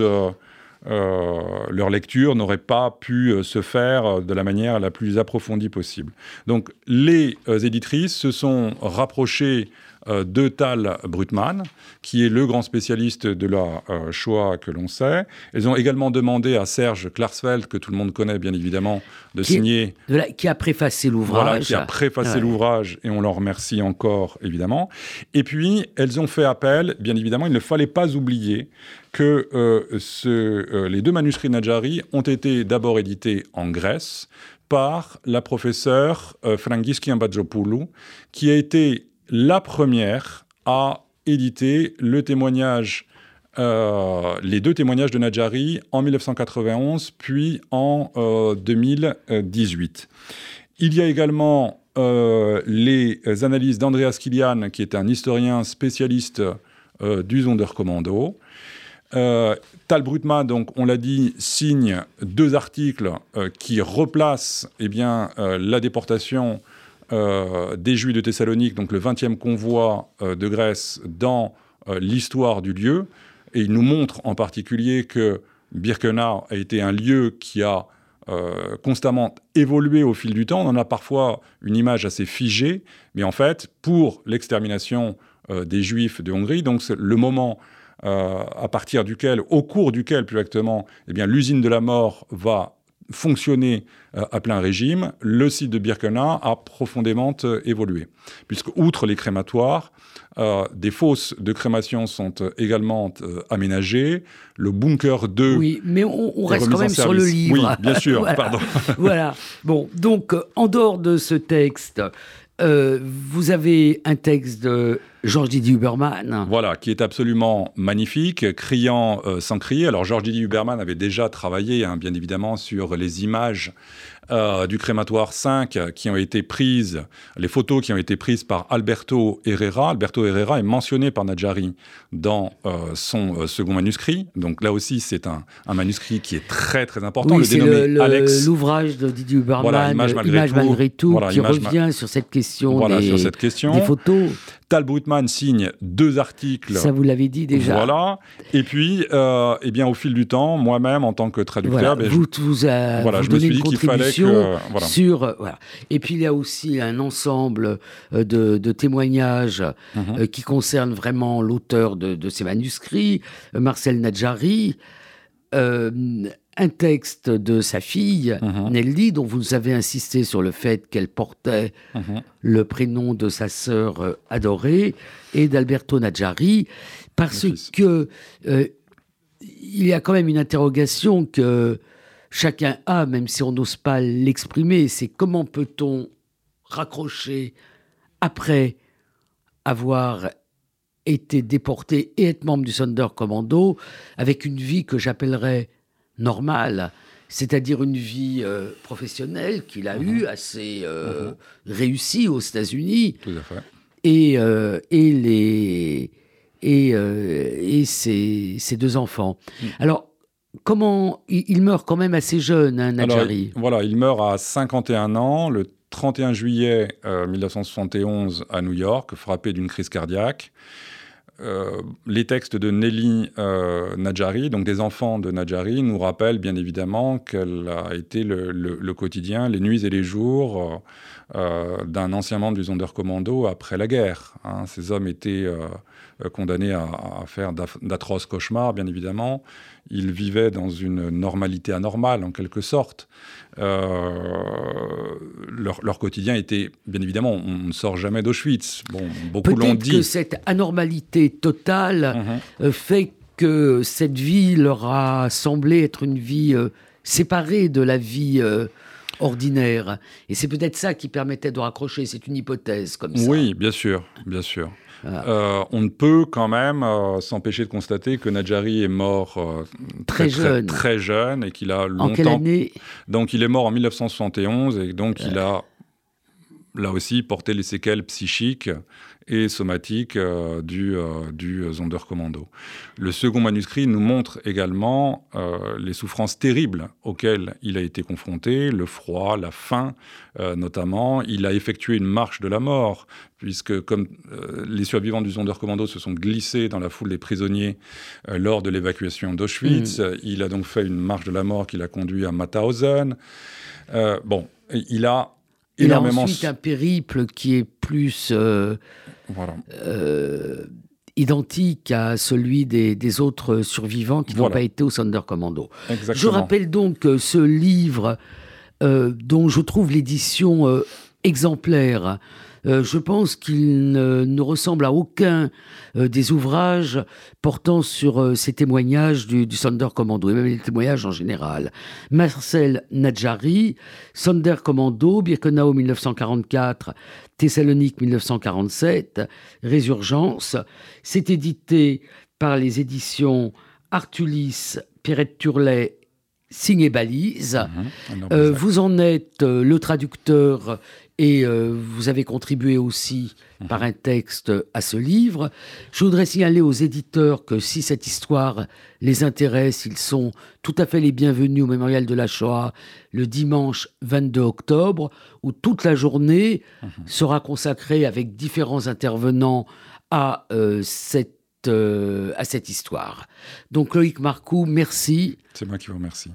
leur lecture n'aurait pas pu se faire de la manière la plus approfondie possible. Donc les éditrices se sont rapprochées de Tal Brutman, qui est le grand spécialiste de la euh, Shoah que l'on sait. Elles ont également demandé à Serge Klarsfeld, que tout le monde connaît bien évidemment, de signer. qui a préfacé l'ouvrage. Voilà, qui a préfacé l'ouvrage, et on l'en remercie encore, évidemment. Et puis, elles ont fait appel, bien évidemment, il ne fallait pas oublier que euh, ce, les deux manuscrits Najari ont été d'abord édités en Grèce par la professeure euh, Frangiski qui a été la première à éditer le témoignage, euh, les deux témoignages de Nadjari en 1991 puis en 2018. Euh, Il y a également euh, les analyses d'Andreas Kilian, qui est un historien spécialiste du Sonderkommando. Tal Brutma, donc, on l'a dit, signe deux articles qui replacent eh bien, la déportation euh, des Juifs de Thessalonique, donc le 20e convoi euh, de Grèce, dans euh, l'histoire du lieu. Et il nous montre en particulier que Birkenau a été un lieu qui a constamment évolué au fil du temps. On en a parfois une image assez figée, mais en fait, pour l'extermination des Juifs de Hongrie, donc le moment à partir duquel, au cours duquel plus exactement, eh l'usine de la mort va fonctionner euh, à plein régime, le site de Birkenau a profondément euh, évolué. Puisque, outre les crématoires, euh, des fosses de crémation sont également aménagées. Le bunker 2. Oui, mais on, reste quand même sur le livre. Oui, bien sûr, pardon. voilà. Bon, donc, en dehors de ce texte, euh, vous avez un texte de Georges Didier Huberman. Voilà, qui est absolument magnifique, criant euh, sans crier. Alors Georges Didier Huberman avait déjà travaillé, hein, bien évidemment, sur les images euh, du crématoire 5 qui ont été prises, les photos qui ont été prises par Alberto Herrera. Alberto Herrera est mentionné par Nadjari dans euh, son euh, second manuscrit. Donc là aussi, c'est un, manuscrit qui est très très important. Oui, c'est l'ouvrage de Didier Huberman, Image malgré tout, qui revient sur cette question, voilà, sur cette question. des photos. Tal Brutman signe deux articles. Ça, vous l'avez dit déjà. Voilà. Et puis, euh, eh bien, au fil du temps, moi-même, en tant que traducteur, ben, vous, vous, voilà, je me suis dit qu'il fallait que. Voilà. Sur, euh, voilà. Et puis, il y a aussi un ensemble euh, de, de témoignages mhm. qui concernent vraiment l'auteur de, de, ces manuscrits, Marcel Nadjari un texte de sa fille, uh Nelly, dont vous avez insisté sur le fait qu'elle portait uh-huh. le prénom de sa sœur euh, adorée, et d'Alberto Nadjari, parce que euh, il y a quand même une interrogation que chacun a, même si on n'ose pas l'exprimer, c'est comment peut-on raccrocher après avoir été déporté et être membre du Sonderkommando avec une vie que j'appellerais normal, c'est-à-dire une vie euh, professionnelle qu'il a eue, assez mhm. réussie aux États-Unis. Tout à fait. Et, et, les, et, et ses, ses, deux enfants. Mm. Alors, comment. Il, meurt quand même assez jeune, hein, Nadjari. voilà, il meurt à 51 ans, le 31 juillet 1971 à New York, frappé d'une crise cardiaque. Euh, les textes de Nelly euh, Najari, donc des enfants de Najari, nous rappellent bien évidemment qu'elle a été le, quotidien, les nuits et les jours euh, d'un ancien membre du Sonderkommando après la guerre. Hein. Ces hommes étaient condamnés à, à faire d'atroces cauchemars, bien évidemment. Ils vivaient dans une normalité anormale, en quelque sorte. Euh, leur, quotidien était, bien évidemment, on ne sort jamais d'Auschwitz. Bon, beaucoup l'ont dit. que cette anormalité totale mhm. euh, fait que cette vie leur a semblé être une vie euh, séparée de la vie ordinaire. Et c'est peut-être ça qui permettait de raccrocher. C'est une hypothèse comme ça. Oui, bien sûr, bien sûr. Euh, on ne peut quand même euh, s'empêcher de constater que Nadjari est mort euh, très, jeune. Très, jeune et qu'il a longtemps. En quelle année? Donc il est mort en 1971 et donc il a là aussi porté les séquelles psychiques et somatique euh, du, euh, du Sonderkommando. Le second manuscrit nous montre également euh, les souffrances terribles auxquelles il a été confronté, le froid, la faim notamment. Il a effectué une marche de la mort, puisque comme les survivants du Sonderkommando se sont glissés dans la foule des prisonniers lors de l'évacuation d'Auschwitz, mm. il a donc fait une marche de la mort qui l'a conduit à Mauthausen. bon, il a énormément... Il a ensuite un périple qui est plus euh, identique à celui des, autres survivants qui n'ont pas été au Sonderkommando. Je rappelle donc ce livre euh, dont je trouve l'édition euh, exemplaire euh, je pense qu'il ne, ressemble à aucun euh, des ouvrages portant sur euh, ces témoignages du, du Commando, et même les témoignages en général. Marcel Nadjari, Commando, Birkenau 1944, Thessalonique 1947, Résurgence. C'est édité par les éditions Artulis, Pierrette Turlet signé balise. Mhm. vous en êtes le traducteur et euh, vous avez contribué aussi mhm. par un texte à ce livre. Je voudrais signaler aux éditeurs que si cette histoire les intéresse, ils sont tout à fait les bienvenus au Mémorial de la Shoah le dimanche 22 octobre, où toute la journée mhm. sera consacrée avec différents intervenants à, euh, cette, euh, à cette histoire. Donc Loïc Marcoux, merci. C'est moi qui vous remercie.